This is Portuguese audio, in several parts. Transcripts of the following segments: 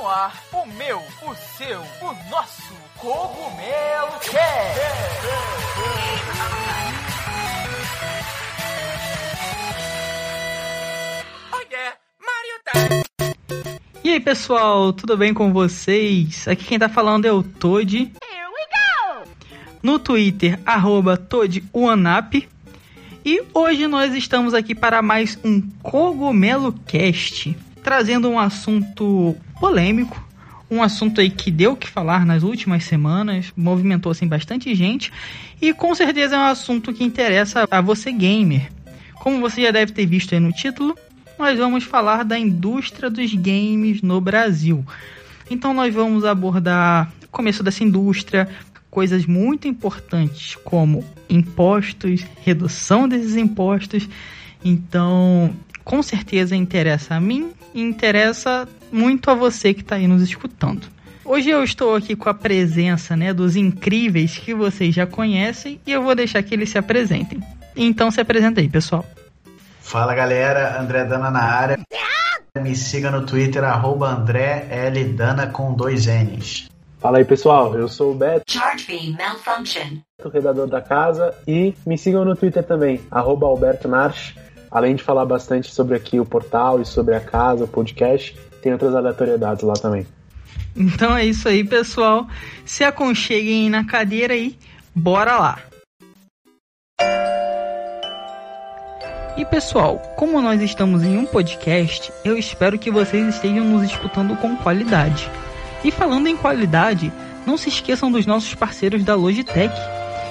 no ar o meu, o seu, o nosso Cogumelo Cast. Oh yeah, Mario Time. E aí pessoal, tudo bem com vocês? Aqui quem tá falando é o Toad. Here we go! No Twitter, arroba ToadUanap. E hoje nós estamos aqui para mais um Cogumelo Cast, trazendo um assunto polêmico, um assunto aí que deu o que falar nas últimas semanas, movimentou assim bastante gente e com certeza é um assunto que interessa a você gamer. Como você já deve ter visto aí no título, nós vamos falar da indústria dos games no Brasil. Então nós vamos abordar o começo dessa indústria, coisas muito importantes como impostos, redução desses impostos. Então, com certeza interessa a mim e interessa muito a você que está aí nos escutando. Hoje eu estou aqui com a presença né, dos incríveis que vocês já conhecem e eu vou deixar que eles se apresentem. Então se apresenta aí, pessoal. Fala galera, André Dana na área. Me siga no Twitter, arroba André L Dana com dois N's. Fala aí pessoal, eu sou o Beto, Charge beam malfunction. redador da casa, e me sigam no Twitter também, arroba Alberto Narch. Além de falar bastante sobre aqui o portal e sobre a casa, o podcast, tem outras aleatoriedades lá também. Então é isso aí, pessoal. Se aconcheguem na cadeira aí, bora lá. E pessoal, como nós estamos em um podcast, eu espero que vocês estejam nos escutando com qualidade. E falando em qualidade, não se esqueçam dos nossos parceiros da Logitech,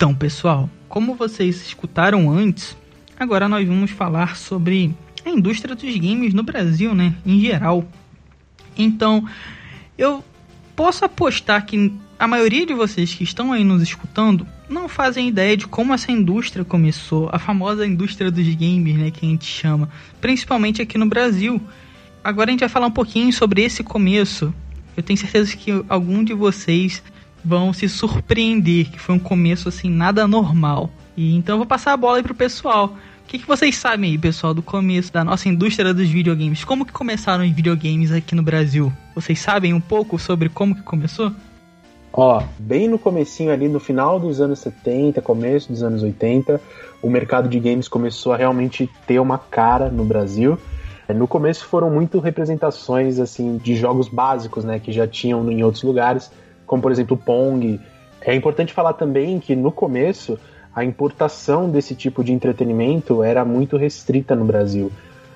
Então, pessoal, como vocês escutaram antes, agora nós vamos falar sobre a indústria dos games no Brasil, né, em geral. Então, eu posso apostar que a maioria de vocês que estão aí nos escutando não fazem ideia de como essa indústria começou, a famosa indústria dos games, né, que a gente chama, principalmente aqui no Brasil. Agora a gente vai falar um pouquinho sobre esse começo. Eu tenho certeza que algum de vocês vão se surpreender, que foi um começo assim nada normal. E então eu vou passar a bola aí pro pessoal. O que, que vocês sabem aí, pessoal, do começo da nossa indústria dos videogames? Como que começaram os videogames aqui no Brasil? Vocês sabem um pouco sobre como que começou? Ó, bem no comecinho ali, no final dos anos 70, começo dos anos 80, o mercado de games começou a realmente ter uma cara no Brasil. No começo foram muito representações assim de jogos básicos, né, que já tinham em outros lugares, como por exemplo o Pong. É importante falar também que no começo a importação desse tipo de entretenimento era muito restrita no Brasil.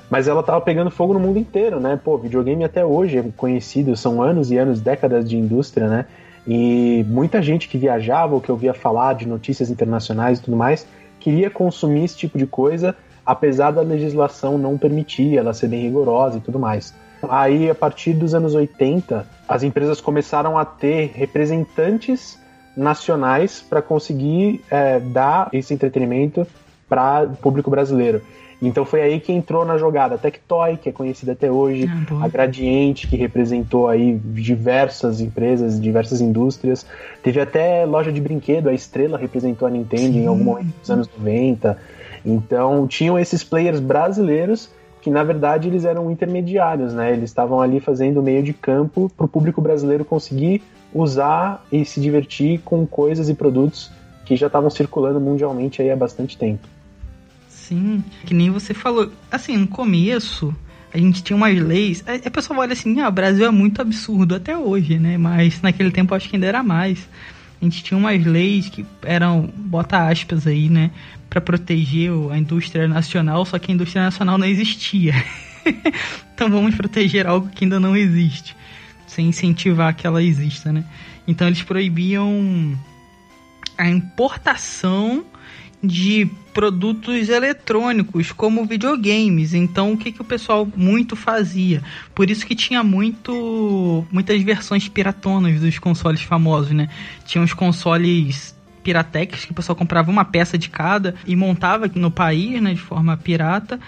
Mas ela estava pegando fogo no mundo inteiro, né? Pô, videogame até hoje é conhecido, são anos e anos, décadas de indústria, né? E muita gente que viajava ou que ouvia falar de notícias internacionais e tudo mais queria consumir esse tipo de coisa, apesar da legislação não permitir, ela ser bem rigorosa e tudo mais. Aí, a partir dos anos 80, as empresas começaram a ter representantes nacionais para conseguir é, dar esse entretenimento para o público brasileiro. Então foi aí que entrou na jogada a Tectoy, que é conhecida até hoje, Ah, a Gradiente, que representou aí diversas empresas, diversas indústrias. Teve até loja de brinquedo, a Estrela representou a Nintendo em Sim. algum momento dos anos 90. Então tinham esses players brasileiros que na verdade eles eram intermediários, né? Eles estavam ali fazendo meio de campo para o público brasileiro conseguir usar e se divertir com coisas e produtos que já estavam circulando mundialmente aí há bastante tempo. Sim, que nem você falou. Assim, no começo, a gente tinha umas leis. A pessoa olha assim, ah, o Brasil é muito absurdo até hoje, né? Mas naquele tempo acho que ainda era mais. A gente tinha umas leis que eram, bota aspas aí, né? Pra proteger a indústria nacional, só que a indústria nacional não existia. então vamos proteger algo que ainda não existe. Sem incentivar que ela exista, né? Então eles proibiam a importação de produtos eletrônicos como videogames. Então, o que, que o pessoal muito fazia? Por isso que tinha muito muitas versões piratonas dos consoles famosos, né? Tinha os consoles Piratex, que o pessoal comprava uma peça de cada e montava no país, né, de forma pirata,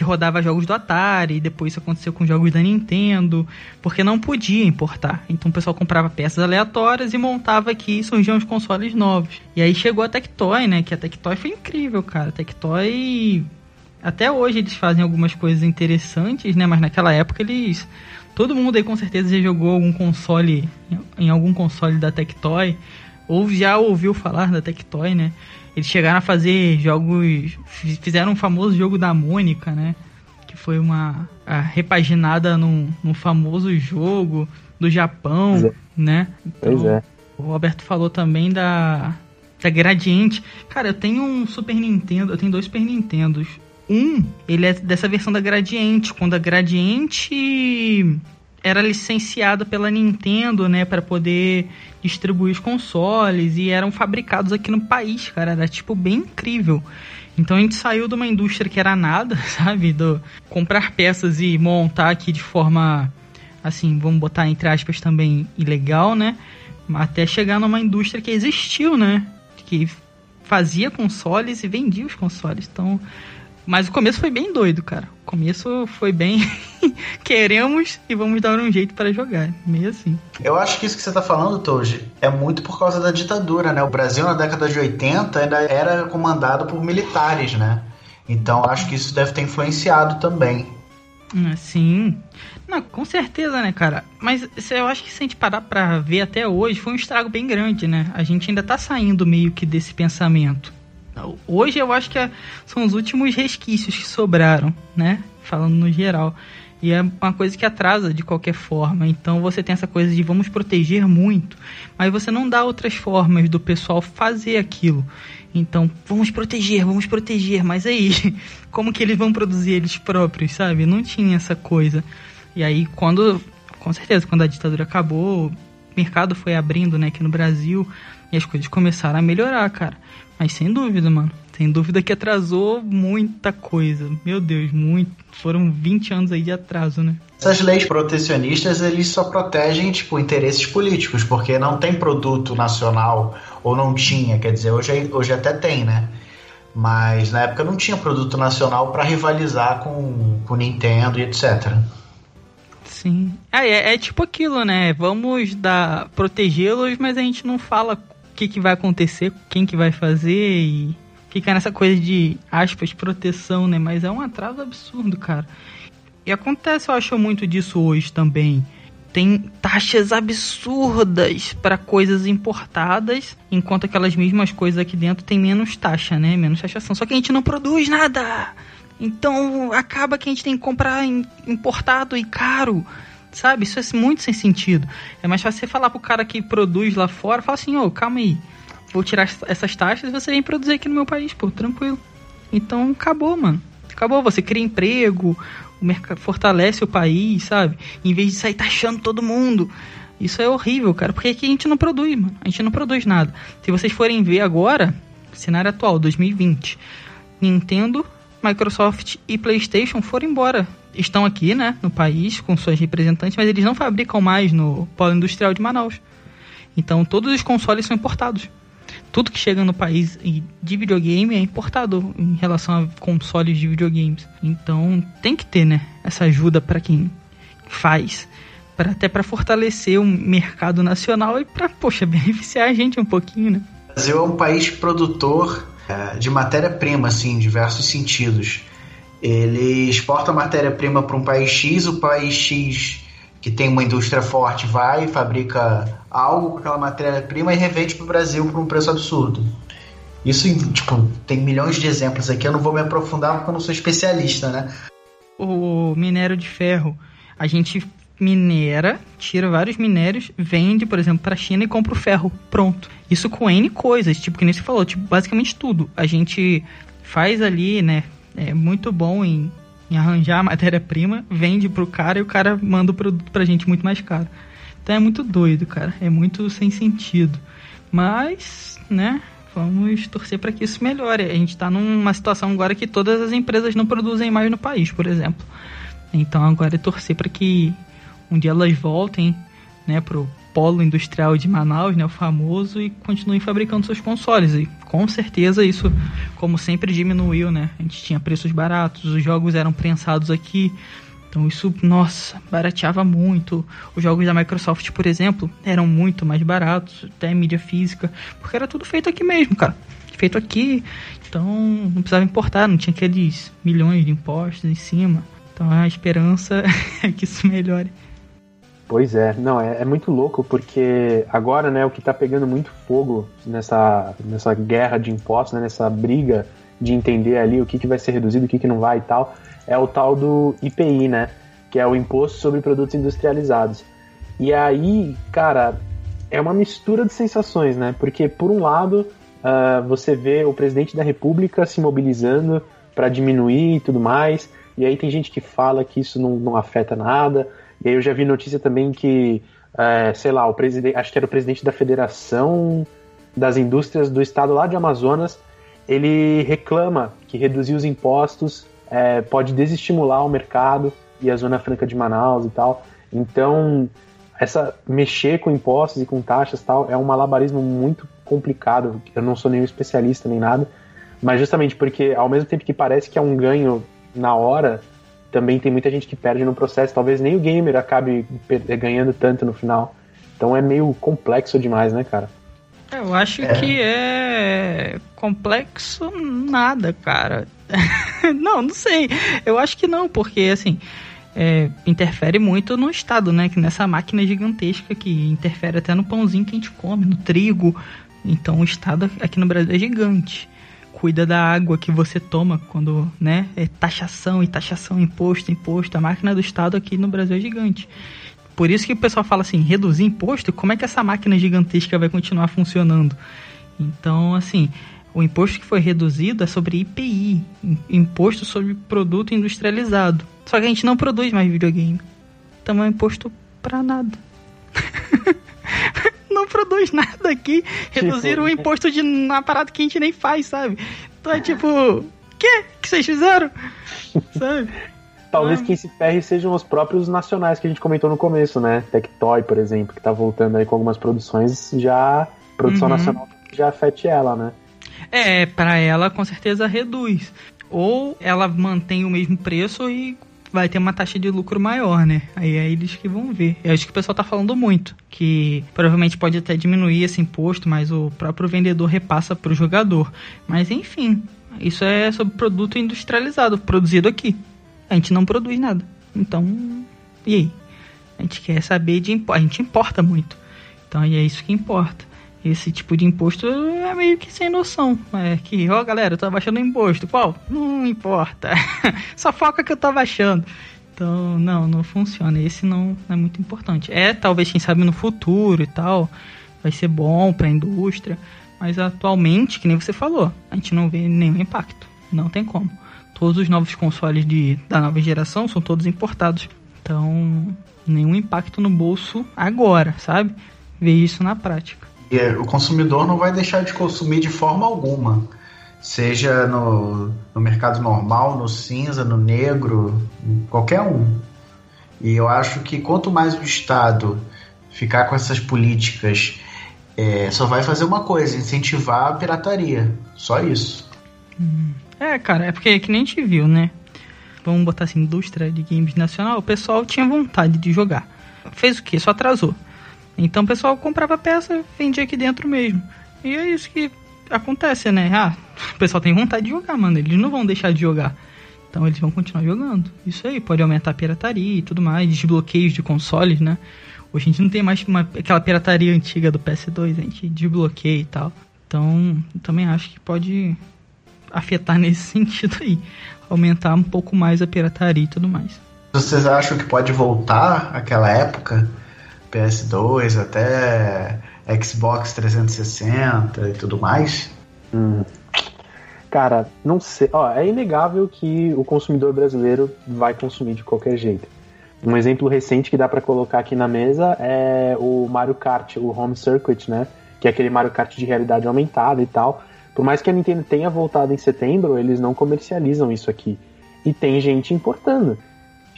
que rodava jogos do Atari, depois isso aconteceu com jogos da Nintendo, porque não podia importar. Então o pessoal comprava peças aleatórias e montava aqui e surgiam os consoles novos. E aí chegou a Tectoy, né, que a Tectoy foi incrível, cara. A Tectoy até hoje eles fazem algumas coisas interessantes, né, mas naquela época eles todo mundo aí com certeza já jogou algum console em algum console da Tectoy ou já ouviu falar da Tectoy, né? Eles chegaram a fazer jogos. Fizeram um famoso jogo da Mônica, né? Que foi uma repaginada num, num famoso jogo do Japão, é. né? Então, pois é. O Roberto falou também da, da Gradiente. Cara, eu tenho um Super Nintendo, eu tenho dois Super Nintendos. Um, ele é dessa versão da Gradiente, quando a Gradiente era licenciada pela Nintendo, né, para poder distribuir os consoles e eram fabricados aqui no país, cara, era tipo bem incrível. Então a gente saiu de uma indústria que era nada, sabe, do comprar peças e montar aqui de forma assim, vamos botar entre aspas também ilegal, né? Até chegar numa indústria que existiu, né? Que fazia consoles e vendia os consoles. Então, mas o começo foi bem doido, cara. O começo foi bem. Queremos e vamos dar um jeito para jogar. Meio assim. Eu acho que isso que você tá falando, Toji, é muito por causa da ditadura, né? O Brasil na década de 80 ainda era comandado por militares, né? Então acho que isso deve ter influenciado também. Ah, sim. Não, com certeza, né, cara? Mas eu acho que se a gente parar pra ver até hoje, foi um estrago bem grande, né? A gente ainda tá saindo meio que desse pensamento. Hoje eu acho que é, são os últimos resquícios que sobraram, né? Falando no geral. E é uma coisa que atrasa de qualquer forma. Então você tem essa coisa de vamos proteger muito, mas você não dá outras formas do pessoal fazer aquilo. Então, vamos proteger, vamos proteger, mas aí, como que eles vão produzir eles próprios, sabe? Não tinha essa coisa. E aí, quando, com certeza, quando a ditadura acabou, o mercado foi abrindo, né, aqui no Brasil, e as coisas começaram a melhorar, cara. Mas sem dúvida, mano. Sem dúvida que atrasou muita coisa. Meu Deus, muito. Foram 20 anos aí de atraso, né? Essas leis protecionistas, eles só protegem, tipo, interesses políticos, porque não tem produto nacional, ou não tinha, quer dizer, hoje, hoje até tem, né? Mas na época não tinha produto nacional para rivalizar com o Nintendo e etc. Sim. É, é, é, tipo aquilo, né? Vamos dar protegê-los, mas a gente não fala que, que vai acontecer, quem que vai fazer e fica nessa coisa de aspas, proteção, né? Mas é um atraso absurdo, cara. E acontece, eu acho, muito disso hoje também. Tem taxas absurdas para coisas importadas, enquanto aquelas mesmas coisas aqui dentro tem menos taxa, né? Menos taxação. Só que a gente não produz nada. Então acaba que a gente tem que comprar importado e caro. Sabe? Isso é muito sem sentido. É mais fácil você falar pro cara que produz lá fora, fala assim, ô, oh, calma aí. Vou tirar essas taxas e você vem produzir aqui no meu país, pô, tranquilo. Então acabou, mano. Acabou, você cria emprego, o mercado fortalece o país, sabe? Em vez de sair taxando todo mundo. Isso é horrível, cara, porque aqui a gente não produz, mano. A gente não produz nada. Se vocês forem ver agora, cenário atual, 2020, Nintendo, Microsoft e PlayStation foram embora estão aqui, né, no país com suas representantes, mas eles não fabricam mais no polo industrial de Manaus. Então todos os consoles são importados. Tudo que chega no país de videogame é importado em relação a consoles de videogames. Então tem que ter, né, essa ajuda para quem faz, para até para fortalecer o mercado nacional e para, poxa, beneficiar a gente um pouquinho, né? O Brasil é um país produtor é, de matéria-prima, assim, em diversos sentidos. Ele exporta matéria-prima para um país X, o país X que tem uma indústria forte vai fabrica algo com aquela matéria-prima e revende para o Brasil por um preço absurdo. Isso, tipo, tem milhões de exemplos aqui, eu não vou me aprofundar porque eu não sou especialista, né? O minério de ferro, a gente minera, tira vários minérios, vende, por exemplo, para a China e compra o ferro, pronto. Isso com N coisas, tipo, que nem você falou, tipo, basicamente tudo. A gente faz ali, né, é muito bom em, em arranjar matéria-prima, vende pro cara e o cara manda o produto pra gente muito mais caro. Então é muito doido, cara. É muito sem sentido. Mas, né, Vamos torcer para que isso melhore. A gente está numa situação agora que todas as empresas não produzem mais no país, por exemplo. Então agora é torcer para que um dia elas voltem, né, pro polo industrial de Manaus, né, o famoso, e continuem fabricando seus consoles. E com certeza isso, como sempre, diminuiu, né? A gente tinha preços baratos, os jogos eram prensados aqui. Então isso, nossa, barateava muito. Os jogos da Microsoft, por exemplo, eram muito mais baratos, até mídia física, porque era tudo feito aqui mesmo, cara. Feito aqui, então não precisava importar, não tinha aqueles milhões de impostos em cima. Então a esperança é que isso melhore. Pois é, não, é, é, muito louco porque agora, né, o que tá pegando muito fogo nessa, nessa guerra de impostos, né, nessa briga de entender ali o que, que vai ser reduzido, o que, que não vai e tal, é o tal do IPI, né, que é o Imposto sobre Produtos Industrializados. E aí, cara, é uma mistura de sensações, né, porque por um lado uh, você vê o presidente da República se mobilizando para diminuir e tudo mais, e aí tem gente que fala que isso não, não afeta nada, e aí eu já vi notícia também que, é, sei lá, o presidente, acho que era o presidente da Federação das Indústrias do Estado lá de Amazonas, ele reclama que reduzir os impostos é, pode desestimular o mercado e a Zona Franca de Manaus e tal. Então, essa mexer com impostos e com taxas tal é um malabarismo muito complicado. Eu não sou nenhum especialista nem nada, mas justamente porque ao mesmo tempo que parece que é um ganho na hora, também tem muita gente que perde no processo. Talvez nem o gamer acabe ganhando tanto no final. Então é meio complexo demais, né, cara? Eu acho é. que é complexo nada, cara. não, não sei. Eu acho que não, porque assim. É, interfere muito no estado, né? Que nessa máquina gigantesca que interfere até no pãozinho que a gente come, no trigo. Então o estado aqui no Brasil é gigante cuida da água que você toma quando, né, é taxação e taxação, imposto, imposto. A máquina do Estado aqui no Brasil é gigante. Por isso que o pessoal fala assim, reduzir imposto, como é que essa máquina gigantesca vai continuar funcionando? Então, assim, o imposto que foi reduzido é sobre IPI, imposto sobre produto industrializado. Só que a gente não produz mais videogame. Então é um imposto para nada. Não produz nada aqui. Reduziram tipo, o imposto de um aparato que a gente nem faz, sabe? Então é tipo, o quê? que vocês fizeram? sabe? Talvez ah. quem se ferre sejam os próprios nacionais que a gente comentou no começo, né? Tectoy, por exemplo, que tá voltando aí com algumas produções já. Produção uhum. nacional já afete ela, né? É, para ela com certeza reduz. Ou ela mantém o mesmo preço e vai ter uma taxa de lucro maior, né? Aí é eles que vão ver. Eu acho que o pessoal tá falando muito, que provavelmente pode até diminuir esse imposto, mas o próprio vendedor repassa pro jogador. Mas enfim, isso é sobre produto industrializado, produzido aqui. A gente não produz nada. Então, e aí? A gente quer saber de. A gente importa muito. Então, é isso que importa esse tipo de imposto é meio que sem noção. É que, ó, galera, eu tô baixando imposto. Qual? Não importa. Só foca que eu tô baixando. Então, não, não funciona. Esse não é muito importante. É, talvez, quem sabe, no futuro e tal, vai ser bom pra indústria. Mas atualmente, que nem você falou, a gente não vê nenhum impacto. Não tem como. Todos os novos consoles de, da nova geração são todos importados. Então, nenhum impacto no bolso agora, sabe? Ver isso na prática. É, o consumidor não vai deixar de consumir de forma alguma. Seja no, no mercado normal, no cinza, no negro, qualquer um. E eu acho que quanto mais o Estado ficar com essas políticas, é, só vai fazer uma coisa: incentivar a pirataria. Só isso. Hum. É, cara, é porque é que nem gente viu, né? Vamos botar assim, indústria de games nacional, o pessoal tinha vontade de jogar. Fez o que? Só atrasou. Então o pessoal comprava peça vendia aqui dentro mesmo. E é isso que acontece, né? Ah, o pessoal tem vontade de jogar, mano. Eles não vão deixar de jogar. Então eles vão continuar jogando. Isso aí pode aumentar a pirataria e tudo mais, desbloqueios de consoles, né? Hoje a gente não tem mais uma, aquela pirataria antiga do PS2, a gente desbloqueia e tal. Então, também acho que pode afetar nesse sentido aí. Aumentar um pouco mais a pirataria e tudo mais. Vocês acham que pode voltar aquela época PS2 até Xbox 360 e tudo mais? Hum. Cara, não sei. Ó, é inegável que o consumidor brasileiro vai consumir de qualquer jeito. Um exemplo recente que dá para colocar aqui na mesa é o Mario Kart, o Home Circuit, né? que é aquele Mario Kart de realidade aumentada e tal. Por mais que a Nintendo tenha voltado em setembro, eles não comercializam isso aqui. E tem gente importando.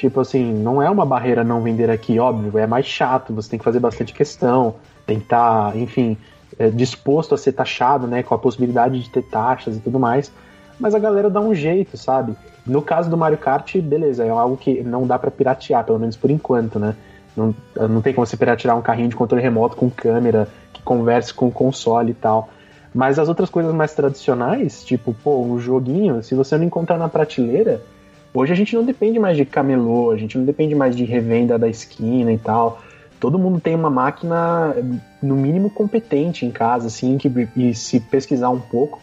Tipo assim, não é uma barreira não vender aqui, óbvio, é mais chato, você tem que fazer bastante questão, tem que estar, tá, enfim, é, disposto a ser taxado, né, com a possibilidade de ter taxas e tudo mais. Mas a galera dá um jeito, sabe? No caso do Mario Kart, beleza, é algo que não dá para piratear, pelo menos por enquanto, né? Não, não tem como você piratear um carrinho de controle remoto com câmera que converse com o console e tal. Mas as outras coisas mais tradicionais, tipo, pô, um joguinho, se você não encontrar na prateleira, hoje a gente não depende mais de camelô, a gente não depende mais de revenda da esquina e tal. Todo mundo tem uma máquina, no mínimo, competente em casa, assim, que, e se pesquisar um pouco,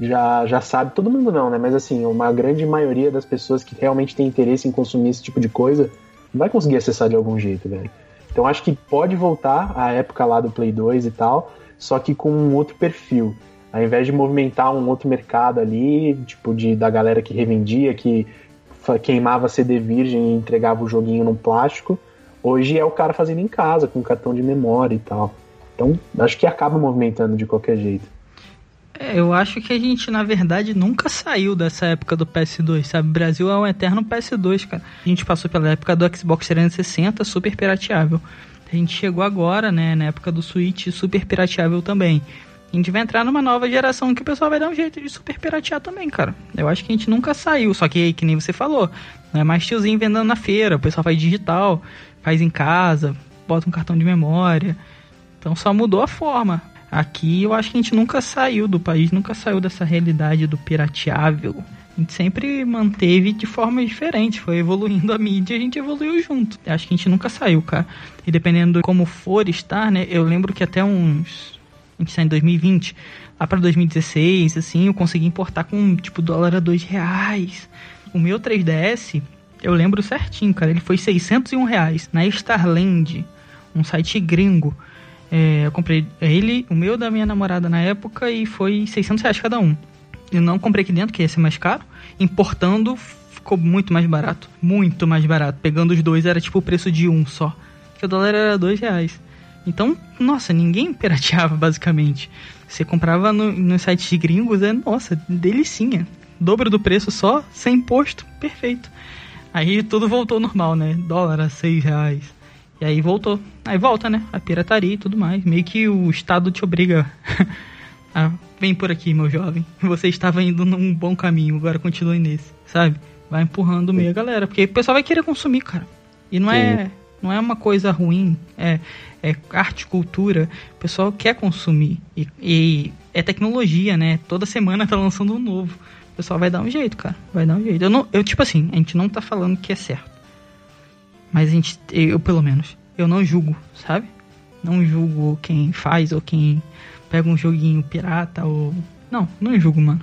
já, já sabe. Todo mundo não, né? Mas assim, uma grande maioria das pessoas que realmente tem interesse em consumir esse tipo de coisa vai conseguir acessar de algum jeito, velho. Então acho que pode voltar à época lá do Play 2 e tal, só que com um outro perfil. Ao invés de movimentar um outro mercado ali, tipo de da galera que revendia, que queimava CD virgem e entregava o joguinho num plástico, hoje é o cara fazendo em casa, com cartão de memória e tal. Então, acho que acaba movimentando de qualquer jeito. É, eu acho que a gente, na verdade, nunca saiu dessa época do PS2, sabe? O Brasil é um eterno PS2, cara. A gente passou pela época do Xbox 360, super pirateável. A gente chegou agora, né, na época do Switch, super pirateável também. A gente vai entrar numa nova geração que o pessoal vai dar um jeito de super piratear também, cara. Eu acho que a gente nunca saiu, só que que nem você falou, não é mais tiozinho vendendo na feira, o pessoal faz digital, faz em casa, bota um cartão de memória. Então só mudou a forma. Aqui eu acho que a gente nunca saiu do país, nunca saiu dessa realidade do pirateável a gente sempre manteve de forma diferente, foi evoluindo a mídia e a gente evoluiu junto. Acho que a gente nunca saiu, cara. E dependendo de como for estar, né? Eu lembro que até uns. Está em 2020, lá para 2016, assim, eu consegui importar com tipo dólar a dois reais. O meu 3DS, eu lembro certinho, cara, ele foi 601 reais na Starland, um site gringo. É, eu comprei ele, o meu da minha namorada na época, e foi 600 reais cada um. Eu não comprei aqui dentro, que ia ser mais caro. Importando, ficou muito mais barato. Muito mais barato. Pegando os dois, era tipo o preço de um só. Que o dólar era dois reais. Então, nossa, ninguém pirateava, basicamente. Você comprava no, nos sites de gringos, é, nossa, delicinha. Dobro do preço só, sem imposto, perfeito. Aí tudo voltou normal, né? Dólar a seis reais. E aí voltou. Aí volta, né? A pirataria e tudo mais. Meio que o Estado te obriga Ah, vem por aqui, meu jovem. Você estava indo num bom caminho, agora continue nesse, sabe? Vai empurrando meio a galera, porque o pessoal vai querer consumir, cara. E não é não é uma coisa ruim, é, é arte, cultura, o pessoal quer consumir. E, e, é tecnologia, né? Toda semana tá lançando um novo. O pessoal vai dar um jeito, cara. Vai dar um jeito. Eu, não, eu tipo assim, a gente não tá falando que é certo. Mas a gente, eu pelo menos, eu não julgo, sabe? Não julgo quem faz ou quem pega um joguinho pirata ou. Não, não julgo, mano.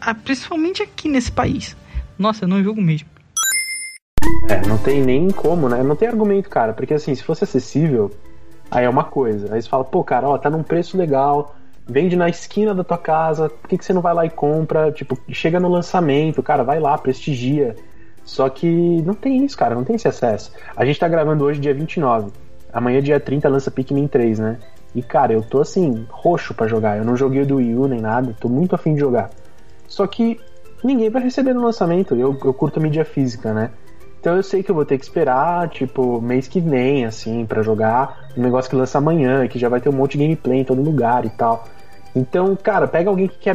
Ah, principalmente aqui nesse país. Nossa, eu não julgo mesmo. É, não tem nem como, né? Não tem argumento, cara. Porque assim, se fosse acessível, aí é uma coisa. Aí você fala, pô, cara, ó, tá num preço legal, vende na esquina da tua casa, por que, que você não vai lá e compra? Tipo, chega no lançamento, cara, vai lá, prestigia. Só que não tem isso, cara, não tem esse acesso. A gente tá gravando hoje, dia 29. Amanhã, dia 30, lança Pikmin 3, né? E cara, eu tô assim, roxo para jogar. Eu não joguei o do Wii U nem nada, tô muito afim de jogar. Só que ninguém vai receber no lançamento. Eu, eu curto mídia física, né? Então eu sei que eu vou ter que esperar, tipo, mês que vem, assim, para jogar um negócio que lança amanhã, que já vai ter um monte de gameplay em todo lugar e tal. Então, cara, pega alguém que quer.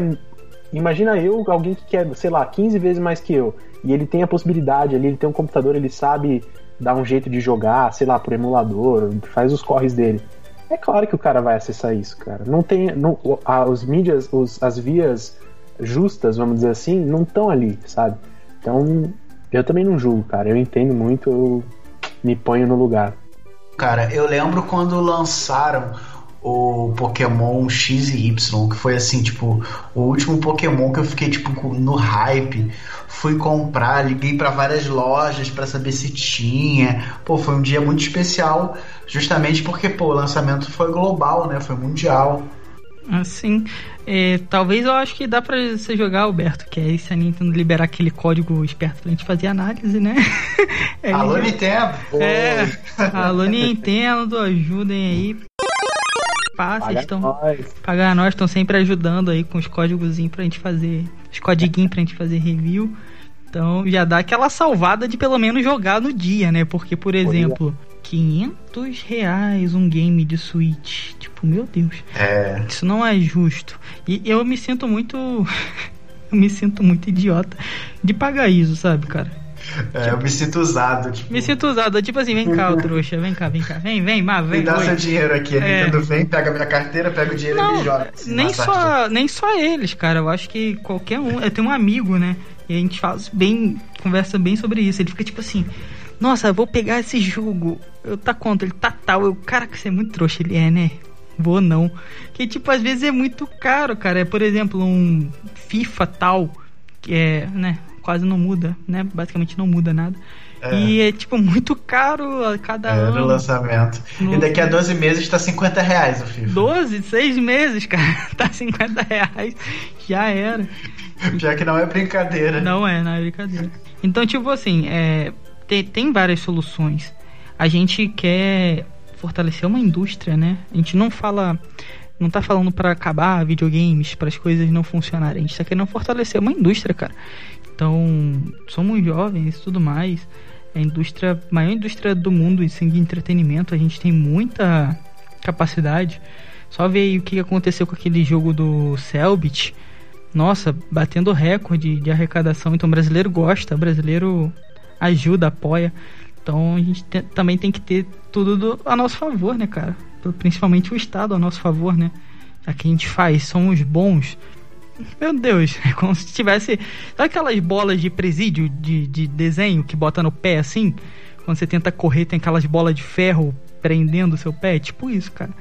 Imagina eu, alguém que quer, sei lá, 15 vezes mais que eu. E ele tem a possibilidade ali, ele tem um computador, ele sabe dar um jeito de jogar, sei lá, por emulador, faz os corres dele. É claro que o cara vai acessar isso, cara. Não tem. Não, a, os mídias, os, as vias justas, vamos dizer assim, não estão ali, sabe? Então, eu também não julgo, cara. Eu entendo muito, eu me ponho no lugar. Cara, eu lembro quando lançaram o Pokémon X e Y, que foi assim, tipo, o último Pokémon que eu fiquei, tipo, no hype. Fui comprar, liguei para várias lojas para saber se tinha. Pô, foi um dia muito especial, justamente porque, pô, o lançamento foi global, né? Foi mundial. Assim, é, talvez eu acho que dá pra você jogar, Alberto, que é se a Nintendo liberar aquele código esperto pra gente fazer análise, né? É, alô, Nintendo! É, alô, Nintendo, ajudem aí. pá, vocês Paga estão. nós. Pagar nós, estão sempre ajudando aí com os códigozinhos pra gente fazer. Os codiguinhos pra gente fazer review. Então já dá aquela salvada de pelo menos jogar no dia, né? Porque, por exemplo, 500 reais um game de Switch. Tipo, meu Deus. É, Isso não é justo. E eu me sinto muito. eu me sinto muito idiota de pagar isso, sabe, cara? é, eu me sinto usado. Tipo, Me sinto usado. Tipo assim, vem cá, ô trouxa, vem cá, vem cá. Vem, vem, má, vem. me dá oi. seu dinheiro aqui. É. Nintendo vem, pega minha carteira, pega o dinheiro e Não, me joga. nem só, nem só eles, cara. Eu acho que qualquer um. Eu tenho um amigo, né? E a gente faz bem. Conversa bem sobre isso. Ele fica tipo assim. Nossa, vou pegar esse jogo. Eu tá contra, ele tá tal. Eu, cara, que você é muito trouxa. Ele é, né? Vou não. Que tipo, às vezes é muito caro, cara. É, por exemplo, um FIFA tal. Que é, né? Quase não muda, né? Basicamente não muda nada. É. E é tipo muito caro a cada É, no ano. lançamento. No- E daqui a 12 meses tá 50 reais o FIFA. 12, 6 meses, cara. Tá 50 reais. Já era. Pior que não é brincadeira. Não é, não é brincadeira. Então, tipo assim, é, tem, tem várias soluções. A gente quer fortalecer uma indústria, né? A gente não fala. Não tá falando pra acabar videogames, para as coisas não funcionarem. A gente tá querendo fortalecer uma indústria, cara. Então, somos jovens e tudo mais. A indústria, maior indústria do mundo assim, de entretenimento. A gente tem muita capacidade. Só ver aí o que aconteceu com aquele jogo do Selbit. Nossa, batendo recorde de arrecadação. Então, brasileiro gosta, brasileiro ajuda, apoia. Então, a gente te- também tem que ter tudo do- a nosso favor, né, cara? Principalmente o Estado a nosso favor, né? Já que a gente faz, somos bons. Meu Deus, é como se tivesse. Sabe aquelas bolas de presídio de, de desenho que bota no pé assim? Quando você tenta correr, tem aquelas bolas de ferro prendendo o seu pé? É tipo isso, cara.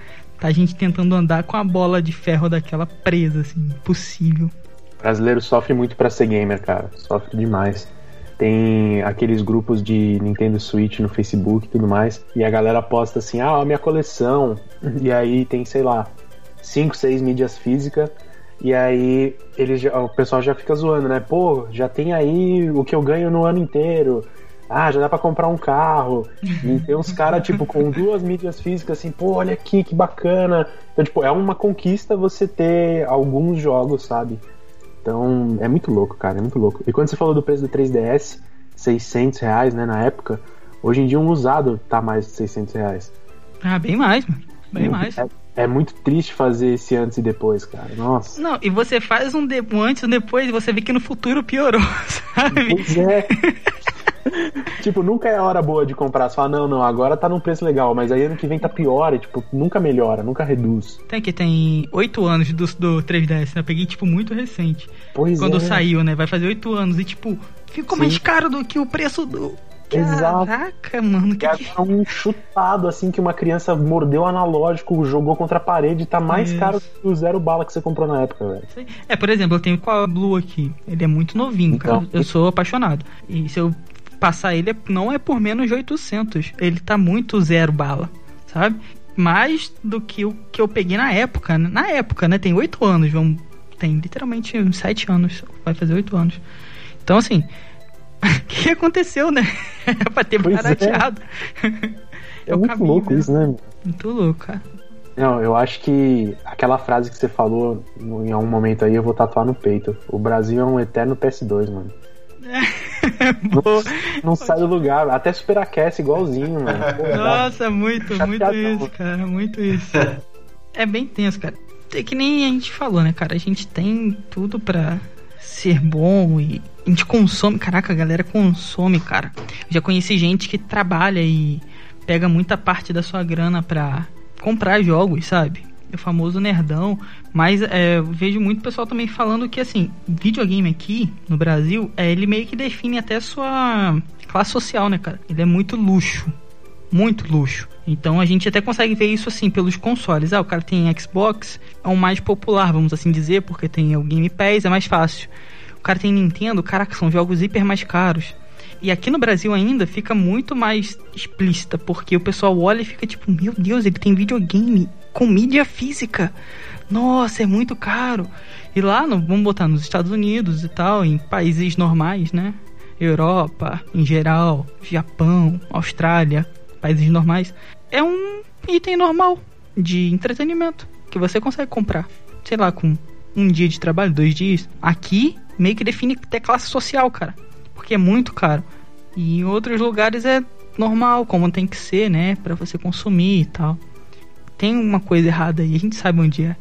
Tá a gente tentando andar com a bola de ferro daquela presa, assim, impossível. O brasileiro sofre muito pra ser gamer, cara. Sofre demais. Tem aqueles grupos de Nintendo Switch no Facebook e tudo mais. E a galera posta assim: ah, a minha coleção. E aí tem, sei lá, 5, 6 mídias físicas. E aí eles já- o pessoal já fica zoando, né? Pô, já tem aí o que eu ganho no ano inteiro. Ah, já dá pra comprar um carro. E tem uns caras, tipo, com duas mídias físicas, assim, pô, olha aqui, que bacana. Então, tipo, é uma conquista você ter alguns jogos, sabe? Então, é muito louco, cara, é muito louco. E quando você falou do preço do 3DS, 600 reais, né, na época, hoje em dia um usado tá mais de 600 reais. Ah, bem mais, mano. Bem mais. É, é muito triste fazer esse antes e depois, cara. Nossa. Não, e você faz um, de... um antes e um depois e você vê que no futuro piorou, sabe? Pois é. tipo, nunca é a hora boa de comprar. Você fala, não, não, agora tá num preço legal, mas aí ano que vem tá pior e, tipo, nunca melhora, nunca reduz. Tem que tem 8 anos do, do 3DS, né? Eu peguei, tipo, muito recente. Pois Quando é. saiu, né? Vai fazer 8 anos e, tipo, ficou Sim. mais caro do que o preço do. Exato. Caraca, mano. E Que agora um chutado, assim, que uma criança mordeu analógico, jogou contra a parede, tá mais Isso. caro que o zero bala que você comprou na época, velho. É, por exemplo, eu tenho o Blue aqui. Ele é muito novinho, Então. cara. Eu sou apaixonado. E se eu passar ele, é- não é por menos de 800. Ele tá muito zero bala, sabe? Mais do que o que eu peguei na época. né? Na época, né? Tem 8 anos. Vamos... Tem literalmente uns 7 anos. Vai fazer 8 anos. Então, assim... O que aconteceu, né? Era pra ter Pois é. barateado. É, o muito caminho louco mesmo. isso, né? Muito louco, cara. Não, eu acho que aquela frase que você falou em algum momento aí eu vou tatuar no peito. O Brasil é um eterno PS2, mano. Boa. Não sai do lugar, até superaquece igualzinho, mano. Pô, dá- Nossa, muito, muito Chateadão. isso, cara, muito isso. É bem tenso, cara. É que nem a gente falou, né, cara? A gente tem tudo pra ser bom e a gente consome. Caraca, a galera consome, cara. Eu já conheci gente que trabalha e pega muita parte da sua grana pra comprar jogos, sabe? É o famoso nerdão. Mas é, eu vejo muito pessoal também falando que, assim, videogame aqui no Brasil, é, ele meio que define até a sua classe social, né, cara? Ele é muito luxo muito luxo. Então a gente até consegue ver isso assim pelos consoles. Ah, o cara tem Xbox, é o mais popular, vamos assim dizer, porque tem o Game Pass, é mais fácil. O cara tem Nintendo, caraca, são jogos hiper mais caros. E aqui no Brasil ainda fica muito mais explícita, porque o pessoal olha e fica tipo, meu Deus, ele tem videogame com mídia física. Nossa, é muito caro. E lá, no, vamos botar nos Estados Unidos e tal, em países normais, né? Europa, em geral, Japão, Austrália, países normais, é um item normal. de entretenimento que você consegue comprar. Sei lá, com um dia de trabalho, dois dias. Aqui meio que define até classe social, cara. Porque é muito caro. E em outros lugares é normal, como tem que ser, né? Pra você consumir e tal. Tem uma coisa errada aí, a gente sabe onde é.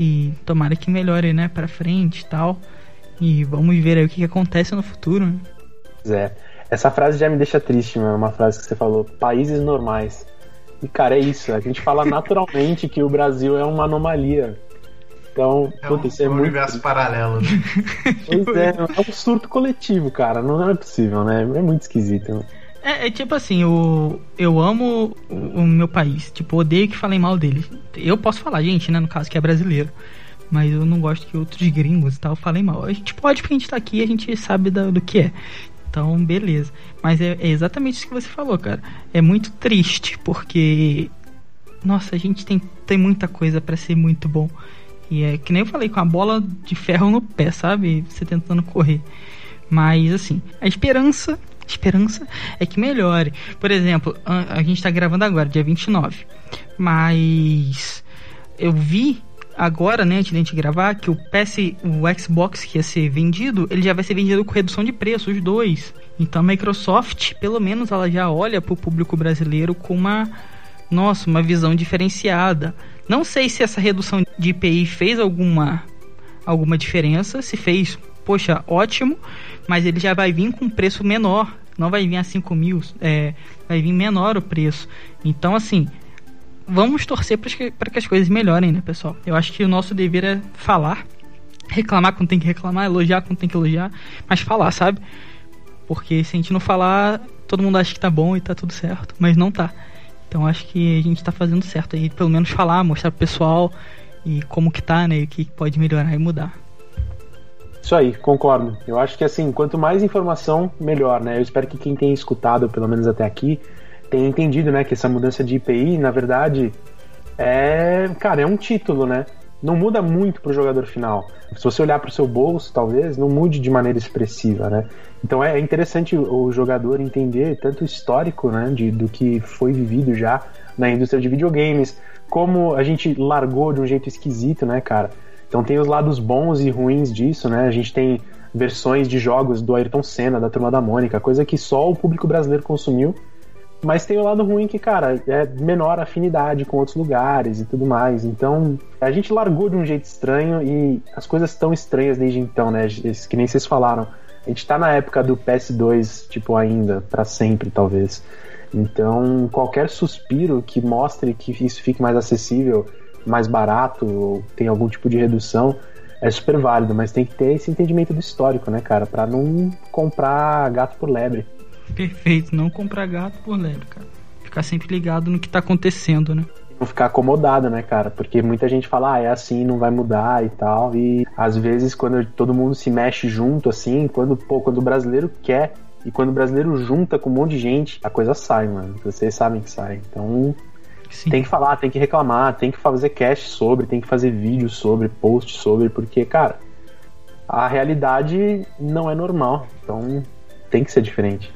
E tomara que melhore, né? Pra frente e tal. E vamos ver aí o que, que acontece no futuro, né? É. Essa frase já me deixa triste, mano. Uma frase que você falou: países normais. E, cara, é isso. A gente fala naturalmente que o Brasil é uma anomalia. Então, É um, isso é um muito. universo paralelo. Né? Pois é, é um surto coletivo, cara. Não é possível, né? É muito esquisito. É, é tipo assim, eu, eu amo o, o meu país. Tipo, odeio que falem mal dele. Eu posso falar, gente, né? No caso, que é brasileiro. Mas eu não gosto que outros gringos e tal falem mal. A gente pode porque a gente tá aqui e a gente sabe da- do que é. Então, beleza. Mas é, é exatamente isso que você falou, cara. É muito triste, porque. Nossa, a gente tem, tem muita coisa pra ser muito bom. E é que nem eu falei, com a bola de ferro no pé, sabe? Você tentando correr. Mas, assim, a esperança. Esperança é que melhore. Por exemplo, a, a gente tá gravando agora, dia 29. Mas. Eu vi agora, né, antes de a gente gravar, que o PS, o Xbox que ia ser vendido, ele já vai ser vendido com redução de preço, os dois. Então a Microsoft, pelo menos, ela já olha pro público brasileiro com uma, nossa, uma visão diferenciada. Não sei se essa redução de IPI fez alguma, alguma diferença, se fez, poxa, ótimo, mas ele já vai vir com um preço menor, não vai vir a 5 mil, é, vai vir menor o preço. Então, assim, vamos torcer para que, que as coisas melhorem, né, pessoal? Eu acho que o nosso dever é falar, reclamar quando tem que reclamar, elogiar quando tem que elogiar, mas falar, sabe? Porque se a gente não falar, todo mundo acha que tá bom e tá tudo certo, mas não tá. Então acho que a gente tá fazendo certo aí, pelo menos falar, mostrar pro pessoal e como que tá, né, e o que pode melhorar e mudar. Isso aí, concordo. Eu acho que assim, quanto mais informação, melhor, né? Eu espero que quem tenha escutado, pelo menos até aqui, tenha entendido, né, que essa mudança de IPI, na verdade, é, cara, é um título, né? Não muda muito pro jogador final. Se você olhar pro seu bolso, talvez não mude de maneira expressiva, né? Então é interessante o o jogador entender tanto o histórico, né, de, do que foi vivido já na indústria de videogames, como a gente largou de um jeito esquisito, né, cara? Então tem os lados bons e ruins disso, né? A gente tem versões de jogos do Ayrton Senna, da Turma da Mônica, coisa que só o público brasileiro consumiu. Mas tem o lado ruim que, cara, é menor afinidade com outros lugares e tudo mais. Então, a gente largou de um jeito estranho e as coisas estão estranhas desde então, né? Que nem vocês falaram. A gente tá na época do PS2, tipo, ainda, pra sempre, talvez. Então, qualquer suspiro que mostre que isso fique mais acessível, mais barato, ou tem algum tipo de redução, é super válido, mas tem que ter esse entendimento do histórico, né, cara? Pra não comprar gato por lebre. Perfeito, não comprar gato por lebre, cara. Ficar sempre ligado no que tá acontecendo, né? não ficar acomodado, né, cara? Porque muita gente fala, ah, é assim, não vai mudar e tal. E às vezes, quando todo mundo se mexe junto, assim, quando, pô, quando o brasileiro quer e quando o brasileiro junta com um monte de gente, a coisa sai, mano. Vocês sabem que sai. Então, Sim. tem que falar, tem que reclamar, tem que fazer cast sobre, tem que fazer vídeo sobre, post sobre, porque, cara, a realidade não é normal. Então, tem que ser diferente.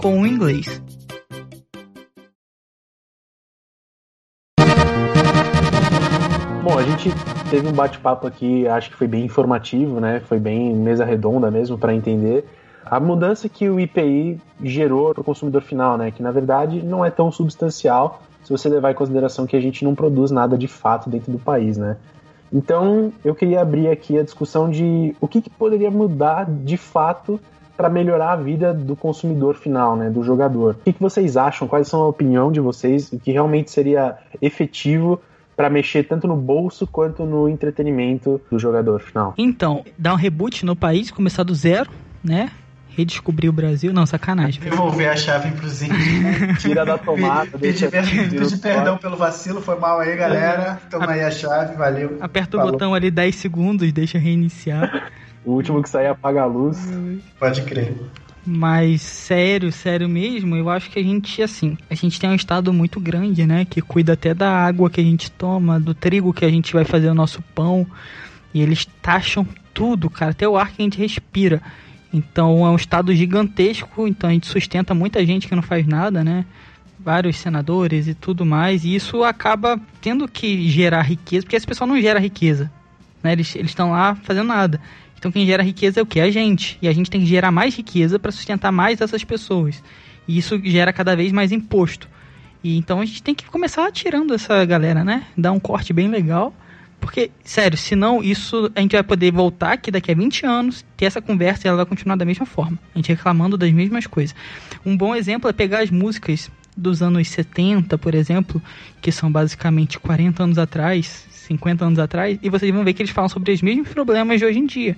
com o inglês. Bom, a gente teve um bate-papo aqui, acho que foi bem informativo, né? Foi bem mesa redonda mesmo para entender a mudança que o IPI gerou para o consumidor final, né? Que na verdade não é tão substancial se você levar em consideração que a gente não produz nada de fato dentro do país, né? Então eu queria abrir aqui a discussão de o que, que poderia mudar de fato para melhorar a vida do consumidor final, né? Do jogador. O que, que vocês acham? Quais são a opinião de vocês? O que realmente seria efetivo para mexer tanto no bolso quanto no entretenimento do jogador final. Então, dar um reboot no país, começar do zero, né? redescobrir o Brasil. Não, sacanagem. Devolver a chave pros índios. Tira da tomada, deixa Pedir, perdão pelo vacilo, foi mal aí, galera. Toma aí a chave, valeu. Aperta o Falou. botão ali 10 segundos, deixa reiniciar. O último que sair apaga a luz. Pode crer. Mas sério, sério mesmo, eu acho que a gente, assim, a gente tem um estado muito grande, né? Que cuida até da água que a gente toma, do trigo que a gente vai fazer o nosso pão. E eles taxam tudo, cara, até o ar que a gente respira. Então é um estado gigantesco, então a gente sustenta muita gente que não faz nada, né? Vários senadores e tudo mais, e isso acaba tendo que gerar riqueza, porque esse pessoal não gera riqueza, né? Eles estão lá fazendo nada. Então quem gera riqueza é o que? A gente. E a gente tem que gerar mais riqueza para sustentar mais essas pessoas. E isso gera cada vez mais imposto. E então a gente tem que começar tirando essa galera, né? Dar um corte bem legal. Porque, sério, senão isso a gente vai poder voltar aqui daqui a 20 anos, ter essa conversa e ela vai continuar da mesma forma. A gente reclamando das mesmas coisas. Um bom exemplo é pegar as músicas dos anos 70, por exemplo, que são basicamente 40 anos atrás, 50 anos atrás, e vocês vão ver que eles falam sobre os mesmos problemas de hoje em dia.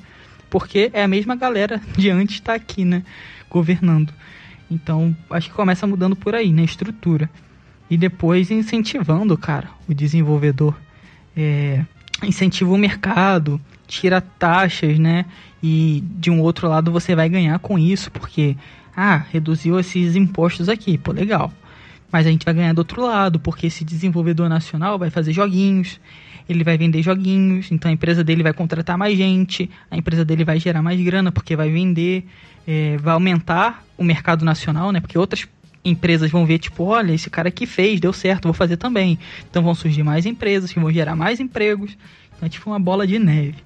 Porque é a mesma galera de antes está aqui, né? Governando. Então, acho que começa mudando por aí, na estrutura. E depois incentivando, cara, o desenvolvedor. É, incentiva o mercado, tira taxas, né? E de um outro lado você vai ganhar com isso, porque, ah, reduziu esses impostos aqui, pô, legal. Mas a gente vai ganhar do outro lado, porque esse desenvolvedor nacional vai fazer joguinhos, ele vai vender joguinhos, então a empresa dele vai contratar mais gente, a empresa dele vai gerar mais grana porque vai vender, é, vai aumentar o mercado nacional, né? Porque outras empresas vão ver, tipo, olha, esse cara aqui fez, deu certo, vou fazer também. Então vão surgir mais empresas que vão gerar mais empregos. Então é tipo uma bola de neve.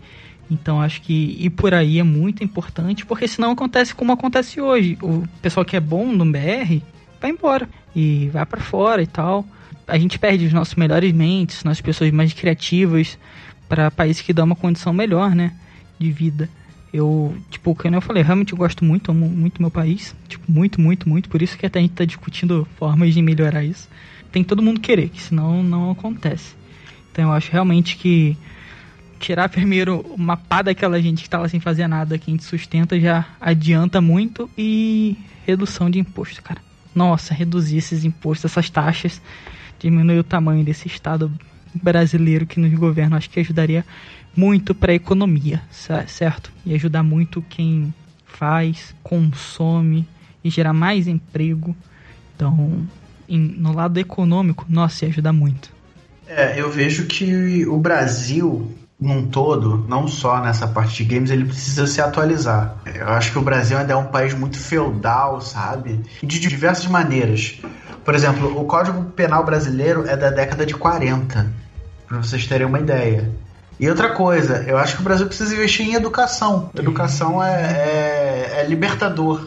Então acho que ir por aí é muito importante, porque senão acontece como acontece hoje. O pessoal que é bom no BR vai embora e vai para fora e tal. A gente perde os nossos melhores mentes, nossas pessoas mais criativas para países que dão uma condição melhor, né, de vida. Eu, tipo, como eu falei, realmente eu gosto muito, amo muito meu país. Tipo, muito, muito, muito. Por isso que até a gente tá discutindo formas de melhorar isso. Tem todo mundo querer, que senão não acontece. Então eu acho realmente que tirar primeiro uma pá daquela gente que tá lá sem fazer nada, que a gente sustenta, já adianta muito. E redução de imposto, cara. Nossa, reduzir esses impostos, essas taxas, diminuir o tamanho desse Estado brasileiro que nos governa, acho que ajudaria muito para a economia, cer- certo? E ajudar muito quem faz, consome e gerar mais emprego. Então, em- no lado econômico, nossa, ia ajudar muito. É, eu vejo que o Brasil, num todo, não só nessa parte de games, ele precisa se atualizar. Eu acho que o Brasil ainda é um país muito feudal, sabe? De diversas maneiras. Por exemplo, o Código Penal brasileiro é da década de 40, para vocês terem uma ideia. E outra coisa, eu acho que o Brasil precisa investir em educação. Educação é, é, é libertador,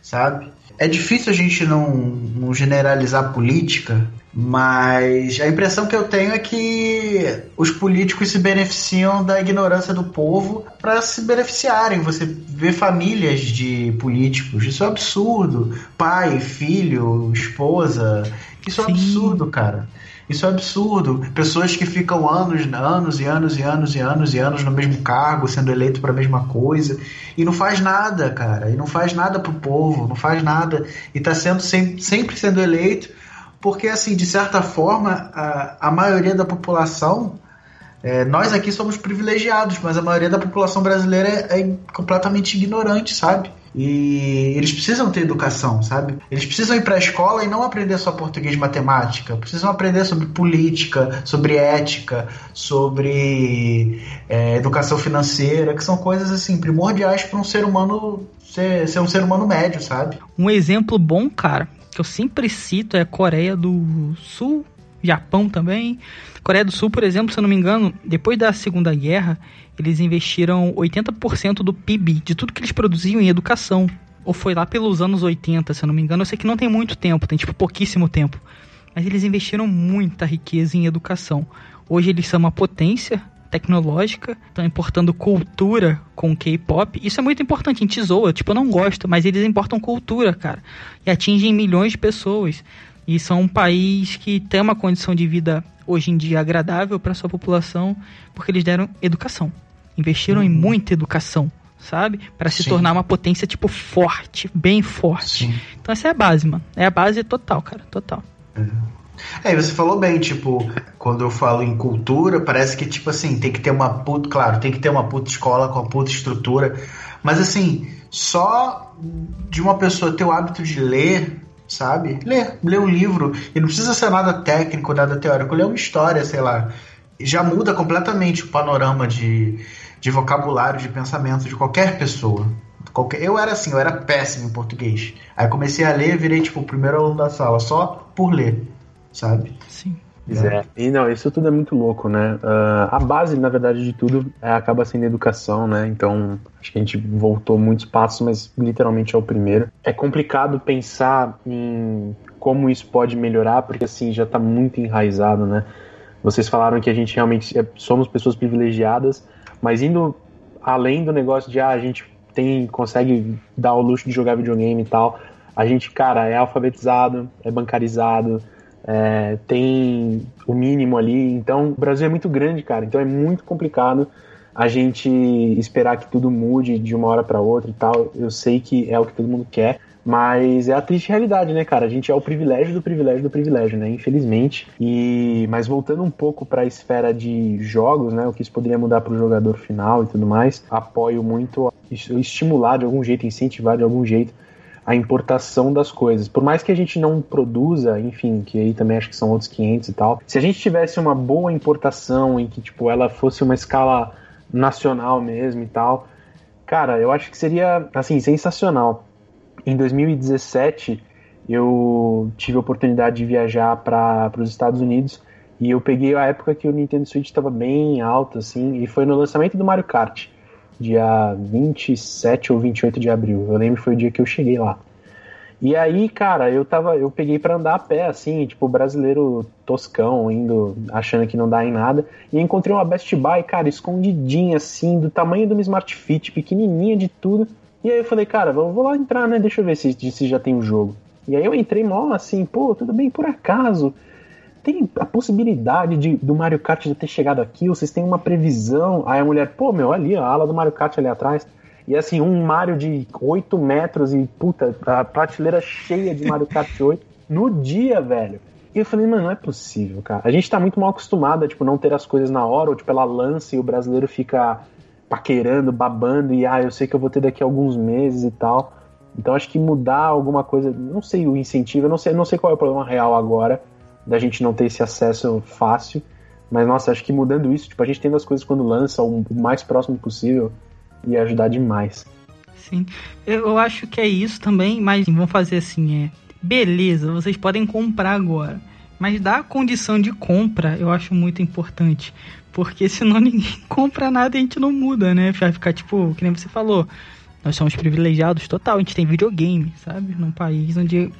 sabe? É difícil a gente não, não generalizar política, mas a impressão que eu tenho é que os políticos se beneficiam da ignorância do povo para se beneficiarem. Você vê famílias de políticos, isso é absurdo. Pai, filho, esposa, isso é Sim. absurdo, cara. Isso é absurdo. Pessoas que ficam anos, anos e anos e anos e anos e anos no mesmo cargo, sendo eleito para a mesma coisa, e não faz nada, cara. E não faz nada pro povo, não faz nada. E tá sendo sem- sempre sendo eleito, porque assim, de certa forma, a, a maioria da população, é, nós aqui somos privilegiados, mas a maioria da população brasileira é, é completamente ignorante, sabe? E eles precisam ter educação, sabe? Eles precisam ir para a escola e não aprender só português e matemática. Precisam aprender sobre política, sobre ética, sobre é, educação financeira, que são coisas assim primordiais para um ser humano ser, ser um ser humano médio, sabe? Um exemplo bom, cara, que eu sempre cito é a Coreia do Sul, Japão também. Coreia do Sul, por exemplo, se eu não me engano, depois da Segunda Guerra, eles investiram 80% do PIB de tudo que eles produziam em educação. Ou foi lá pelos anos 80, se eu não me engano. Eu sei que não tem muito tempo, tem tipo pouquíssimo tempo. Mas eles investiram muita riqueza em educação. Hoje eles são uma potência tecnológica, estão importando cultura com K-pop. Isso é muito importante, a gente zoa, tipo, eu não gosto, mas eles importam cultura, cara. E atingem milhões de pessoas. E são um país que tem uma condição de vida hoje em dia agradável para sua população, porque eles deram educação. Investiram em muita educação, sabe? Para se Sim. tornar uma potência, tipo, forte, bem forte. Sim. Então essa é a base, mano. É a base total, cara, total. É, e você falou bem, tipo, quando eu falo em cultura, parece que, tipo assim, tem que ter uma puta, claro, tem que ter uma puta escola com uma puta estrutura, mas assim, só de uma pessoa ter o hábito de ler, sabe? Ler, ler um livro, e não precisa ser nada técnico, nada teórico, ler uma história, sei lá, já muda completamente o panorama de, de vocabulário, de pensamento de qualquer pessoa. Qualquer, eu era assim, eu era péssimo em português. Aí comecei a ler, virei tipo o primeiro aluno da sala, só por ler, sabe? Sim. Pois é. E não, isso tudo é muito louco, né? Ah, a base, na verdade, de tudo é, acaba sendo educação, né? Então, acho que a gente voltou muitos passos, mas literalmente é o primeiro. É complicado pensar em como isso pode melhorar, porque assim, já tá muito enraizado, né? Vocês falaram que a gente realmente é- somos pessoas privilegiadas, mas indo além do negócio de ah, a gente tem consegue dar o luxo de jogar videogame e tal, a gente, cara, é alfabetizado, é bancarizado, é, tem o mínimo ali. Então, o Brasil é muito grande, cara. Então é muito complicado a gente esperar que tudo mude de uma hora para outra e tal. Eu sei que é o que todo mundo quer, mas é a triste realidade, né, cara? A gente é o privilégio do privilégio do privilégio, né? Infelizmente. E mas voltando um pouco para a esfera de jogos, né? O que isso poderia mudar para o jogador final e tudo mais. Apoio muito estimular de algum jeito, incentivar de algum jeito a importação das coisas. Por mais que a gente não produza, enfim, que aí também acho que são outros 500 e tal. Se a gente tivesse uma boa importação em que tipo ela fosse uma escala nacional mesmo e tal, cara, eu acho que seria assim sensacional. Em 2017 eu tive a oportunidade de viajar para os Estados Unidos e eu peguei a época que o Nintendo Switch estava bem alto assim e foi no lançamento do Mario Kart dia 27 ou 28 de abril. Eu lembro que foi o dia que eu cheguei lá. E aí, cara, eu tava, eu peguei para andar a pé, assim, tipo, brasileiro toscão, indo, achando que não dá em nada, e encontrei uma Best Buy, cara, escondidinha, assim, do tamanho de uma Smart Fit, pequenininha de tudo. E aí eu falei, cara, vou, lá entrar, né, deixa eu ver se, se já tem o jogo. E aí eu entrei mó, assim, pô, tudo bem, por acaso, tem a possibilidade de, do Mario Kart já ter chegado aqui? Vocês têm uma previsão? Aí a mulher, pô, meu, ali, a ala do Mario Kart ali atrás. E assim, um Mario de 8 metros e, puta, a prateleira cheia de Mario Kart 8 no dia, velho. E eu falei, mano, não é possível, cara. A gente tá muito mal acostumado a, tipo, não ter as coisas na hora, ou tipo, ela lança e o brasileiro fica paquerando, babando, e ah, eu sei que eu vou ter daqui a alguns meses e tal. Então acho que mudar alguma coisa, não sei o incentivo, eu não sei, não sei qual é o problema real agora da gente não ter esse acesso fácil. Mas, nossa, acho que mudando isso, tipo, a gente tendo as coisas quando lança o mais próximo possível ia ajudar demais. Sim. Eu acho que é isso também, mas vamos fazer assim, é. Beleza, vocês podem comprar agora. Mas dar a condição de compra eu acho muito importante. Porque senão ninguém compra nada e a gente não muda, né? Vai ficar tipo, que nem você falou. Nós somos privilegiados total, a gente tem videogame, sabe? Num país onde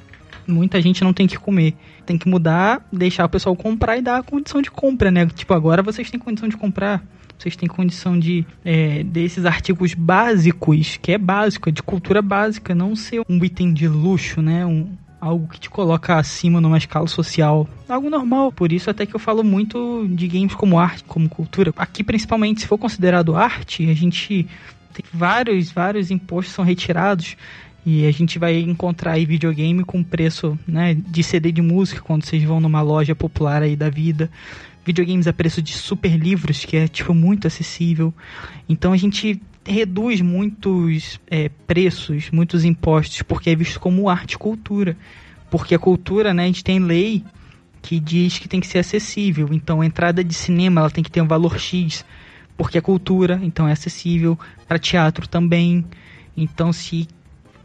muita gente não tem que comer. Tem que mudar, deixar o pessoal comprar e dar a condição de compra, né? Tipo, agora vocês têm condição de comprar. Vocês têm condição de é, desses artigos básicos, que é básico, é de cultura básica, não ser um item de luxo, né? Um, algo que te coloca acima numa escala social. Algo normal. Por isso até que eu falo muito de games como arte, como cultura. Aqui, principalmente, se for considerado arte, a gente tem vários, vários impostos são retirados. E a gente vai encontrar aí videogame com preço né, de CD de música quando vocês vão numa loja popular aí da vida. Videogames a preço de super livros, que é tipo muito acessível. Então a gente reduz muitos é, preços, muitos impostos, porque é visto como arte e cultura. Porque a cultura, né, a gente tem lei que diz que tem que ser acessível. Então a entrada de cinema ela tem que ter um valor X, porque é cultura, então é acessível. Para teatro também. Então se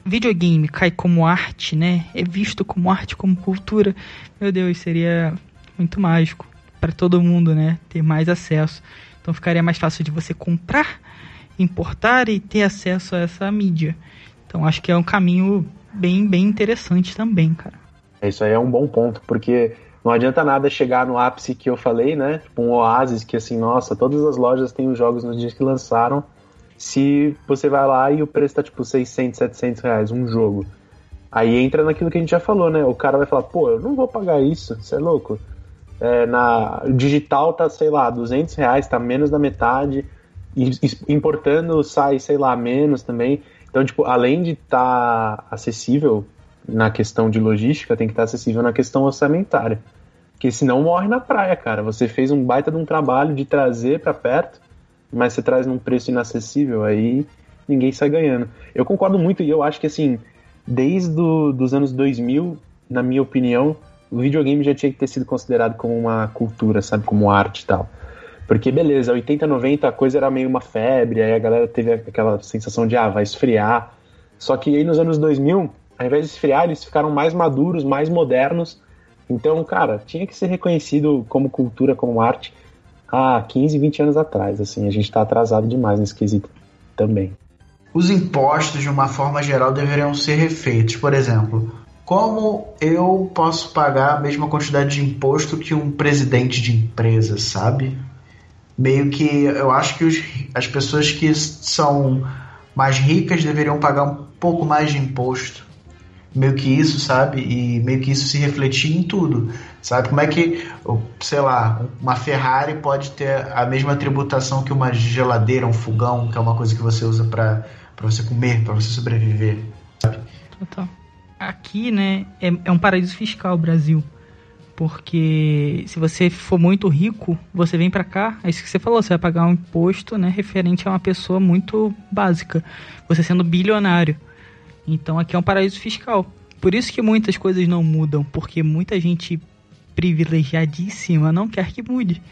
videogame cai como arte, né? É visto como arte, como cultura. Meu Deus, seria muito mágico para todo mundo, né? Ter mais acesso. Então ficaria mais fácil de você comprar, importar e ter acesso a essa mídia. Então acho que é um caminho bem, bem interessante também, cara. Isso aí é um bom ponto, porque não adianta nada chegar no ápice que eu falei, né? Tipo um oásis que assim, nossa, todas as lojas têm os jogos nos dias que lançaram se você vai lá e o preço tá tipo 600, 700 reais, um jogo. Aí entra naquilo que a gente já falou, né? O cara vai falar, pô, eu não vou pagar isso, você é louco. É, na digital tá, sei lá, 200 reais, tá menos da metade. Importando sai, sei lá, menos também. Então, tipo, além de estar tá acessível na questão de logística, tem que estar tá acessível na questão orçamentária. Porque senão morre na praia, cara. Você fez um baita de um trabalho de trazer para perto, mas você traz num preço inacessível, aí ninguém sai ganhando. Eu concordo muito e eu acho que, assim, desde do, os anos 2000, na minha opinião, o videogame já tinha que ter sido considerado como uma cultura, sabe? Como arte e tal. Porque, beleza, 80, 90 a coisa era meio uma febre, aí a galera teve aquela sensação de, ah, vai esfriar. Só que aí nos anos 2000, ao invés de esfriar, eles ficaram mais maduros, mais modernos. Então, cara, tinha que ser reconhecido como cultura, como arte, há 15, 20 anos atrás. Assim, a gente está atrasado demais nesse quesito também. Os impostos, de uma forma geral, deveriam ser refeitos. Por exemplo, como eu posso pagar a mesma quantidade de imposto que um presidente de empresa, sabe? Meio que eu acho que os, as pessoas que são mais ricas deveriam pagar um pouco mais de imposto. Meio que isso, sabe? E meio que isso se refletir em tudo. Sabe? Como é que, sei lá, uma Ferrari pode ter a mesma tributação que uma geladeira, um fogão, que é uma coisa que você usa para você comer, para você sobreviver. Sabe? Total. Aqui, né, é, é um paraíso fiscal o Brasil. Porque se você for muito rico, você vem para cá, é isso que você falou, você vai pagar um imposto, né, referente a uma pessoa muito básica, você sendo bilionário. Então aqui é um paraíso fiscal. Por isso que muitas coisas não mudam, porque muita gente privilegiadíssima não quer que mude,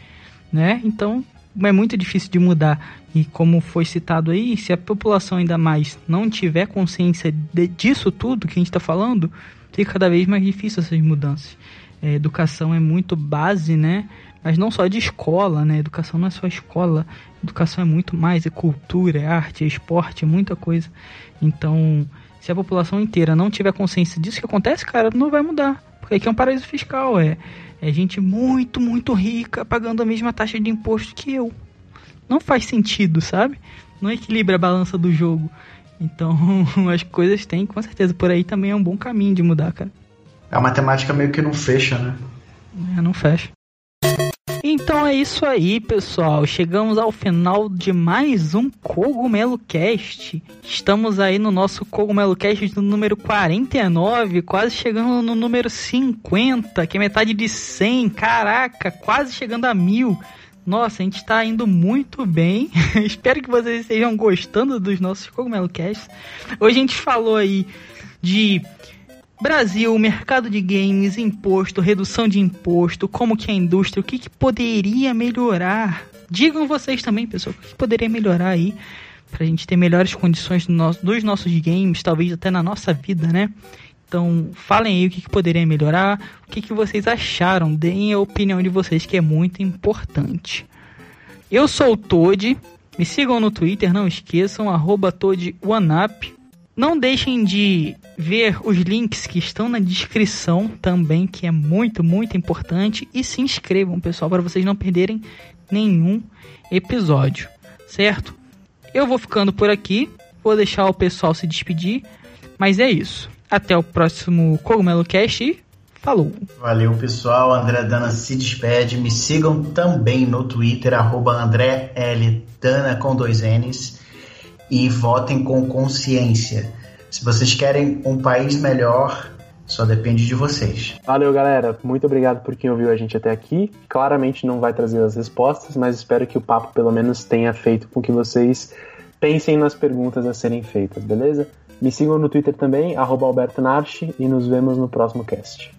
né? Então é muito difícil de mudar. E como foi citado aí, se a população ainda mais não tiver consciência de, disso tudo que a gente está falando, fica cada vez mais difícil essas mudanças é, educação é muito base, né? Mas não só de escola, né? Educação não é só escola, educação é muito mais, é cultura, é arte, é esporte, é muita coisa. Então, se a população inteira não tiver consciência disso que acontece, cara, não vai mudar. Porque aqui é um paraíso fiscal, é, é gente muito, muito rica pagando a mesma taxa de imposto que eu. Não faz sentido, sabe? Não equilibra a balança do jogo. Então, as coisas têm, com certeza, por aí também é um bom caminho de mudar, cara. A matemática meio que não fecha, né? É, não fecha. Então é isso aí, pessoal. Chegamos ao final de mais um Cogumelo Cast. Estamos aí no nosso Cogumelo Cast do número 49, quase chegando no número 50, que é metade de 100. Caraca, quase chegando a mil. Nossa, a gente está indo muito bem. Espero que vocês estejam gostando dos nossos Cogumelo Casts. Hoje a gente falou aí de Brasil, mercado de games, imposto, redução de imposto, como que a indústria, o que, que poderia melhorar? Digam vocês também, pessoal, o que, poderia melhorar aí pra gente ter melhores condições do nosso, dos nossos games, talvez até na nossa vida, né? Então, falem aí o que, que poderia melhorar, o que, que vocês acharam, deem a opinião de vocês, que é muito importante. Eu sou o Toad, me sigam no Twitter, não esqueçam, arroba ToadOneUp. Não deixem de ver os links que estão na descrição também, que é muito, muito importante. E se inscrevam, pessoal, para vocês não perderem nenhum episódio, certo? Eu vou ficando por aqui, vou deixar o pessoal se despedir, mas é isso. Até o próximo Cogumelo Cast e falou! Valeu, pessoal. André Dana se despede. Me sigam também no Twitter, arroba André L. Dana com dois N's e votem com consciência. Se vocês querem um país melhor, só depende de vocês. Valeu, galera. Muito obrigado por quem ouviu a gente até aqui. Claramente não vai trazer as respostas, mas espero que o papo pelo menos tenha feito com que vocês pensem nas perguntas a serem feitas, beleza? Me sigam no Twitter também, Alberto Narchi, e nos vemos no próximo cast.